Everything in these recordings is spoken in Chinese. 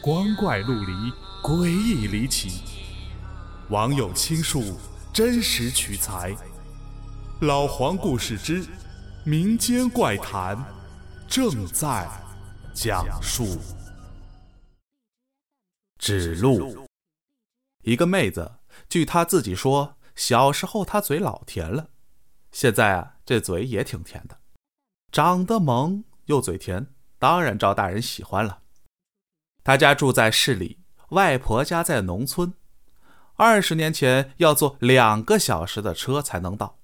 光怪陆离，诡异离奇。网友倾述，真实取材。老黄故事之民间怪谈正在讲述。指路。一个妹子，据她自己说，小时候她嘴老甜了，现在啊，这嘴也挺甜的，长得萌又嘴甜，当然招大人喜欢了。他家住在市里，外婆家在农村。二十年前要坐两个小时的车才能到。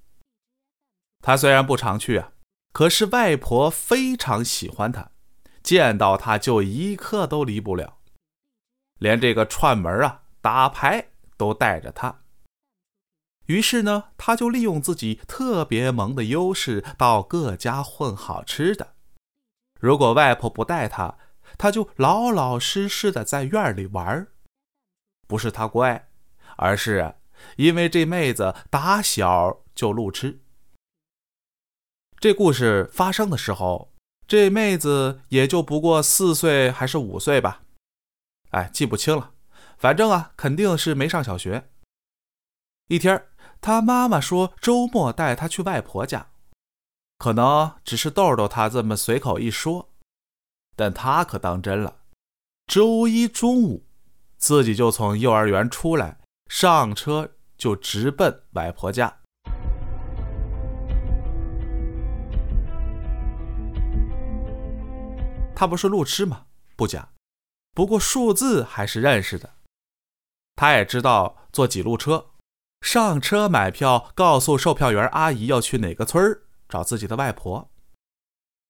他虽然不常去啊，可是外婆非常喜欢他，见到他就一刻都离不了，连这个串门啊、打牌都带着他。于是呢，他就利用自己特别萌的优势，到各家混好吃的。如果外婆不带他，他就老老实实的在院里玩不是他乖，而是因为这妹子打小就路痴。这故事发生的时候，这妹子也就不过四岁还是五岁吧，哎，记不清了，反正啊，肯定是没上小学。一天，他妈妈说周末带他去外婆家，可能只是逗逗他，这么随口一说。但他可当真了，周一中午，自己就从幼儿园出来，上车就直奔外婆家。他不是路痴吗？不假，不过数字还是认识的。他也知道坐几路车，上车买票，告诉售票员阿姨要去哪个村儿找自己的外婆。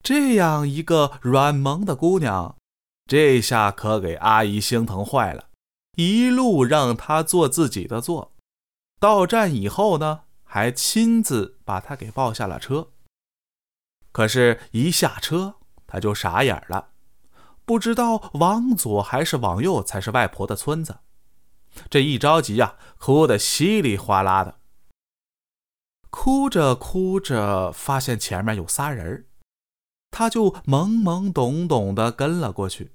这样一个软萌的姑娘，这下可给阿姨心疼坏了，一路让她坐自己的座。到站以后呢，还亲自把她给抱下了车。可是，一下车，她就傻眼了，不知道往左还是往右才是外婆的村子。这一着急呀，哭得稀里哗啦的。哭着哭着，发现前面有仨人儿他就懵懵懂懂的跟了过去。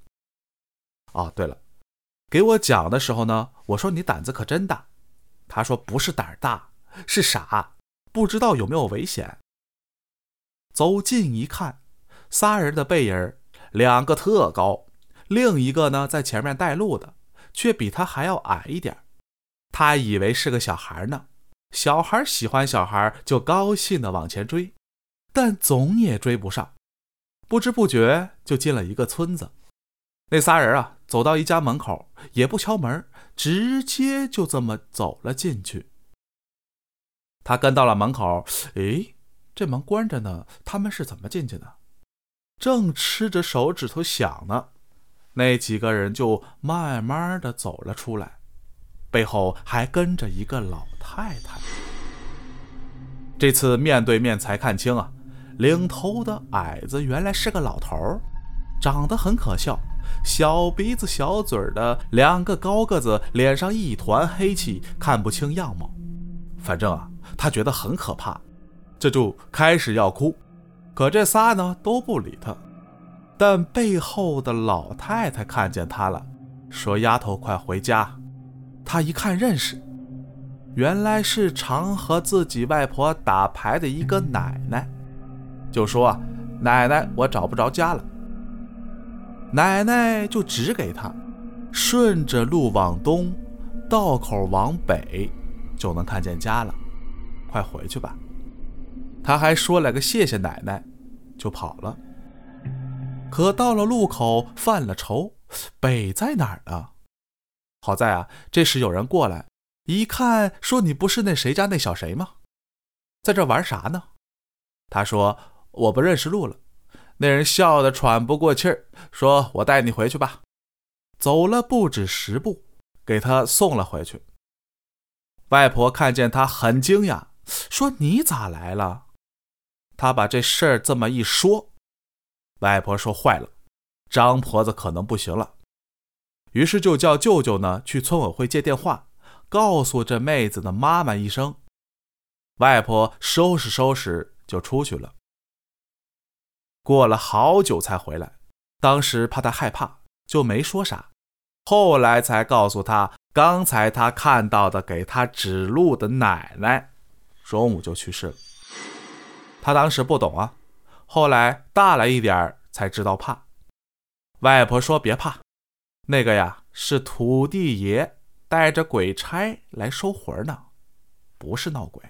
哦，对了，给我讲的时候呢，我说你胆子可真大。他说不是胆大，是傻，不知道有没有危险。走近一看，仨人的背影，两个特高，另一个呢在前面带路的，却比他还要矮一点。他以为是个小孩呢，小孩喜欢小孩，就高兴的往前追，但总也追不上。不知不觉就进了一个村子，那仨人啊，走到一家门口，也不敲门，直接就这么走了进去。他跟到了门口，诶，这门关着呢，他们是怎么进去的？正吃着手指头想呢，那几个人就慢慢的走了出来，背后还跟着一个老太太。这次面对面才看清啊。领头的矮子原来是个老头儿，长得很可笑，小鼻子小嘴的，两个高个子，脸上一团黑气，看不清样貌。反正啊，他觉得很可怕，这就开始要哭。可这仨呢都不理他。但背后的老太太看见他了，说：“丫头，快回家。”他一看认识，原来是常和自己外婆打牌的一个奶奶。就说啊：“奶奶，我找不着家了。”奶奶就指给他，顺着路往东，道口往北，就能看见家了。快回去吧。他还说了个谢谢奶奶，就跑了。可到了路口犯了愁，北在哪儿呢？好在啊，这时有人过来，一看说：“你不是那谁家那小谁吗？在这玩啥呢？”他说。我不认识路了，那人笑得喘不过气儿，说：“我带你回去吧。”走了不止十步，给他送了回去。外婆看见他很惊讶，说：“你咋来了？”他把这事儿这么一说，外婆说：“坏了，张婆子可能不行了。”于是就叫舅舅呢去村委会借电话，告诉这妹子的妈妈一声。外婆收拾收拾就出去了。过了好久才回来，当时怕他害怕，就没说啥，后来才告诉他，刚才他看到的给他指路的奶奶，中午就去世了。他当时不懂啊，后来大了一点才知道怕。外婆说：“别怕，那个呀是土地爷带着鬼差来收魂呢，不是闹鬼。”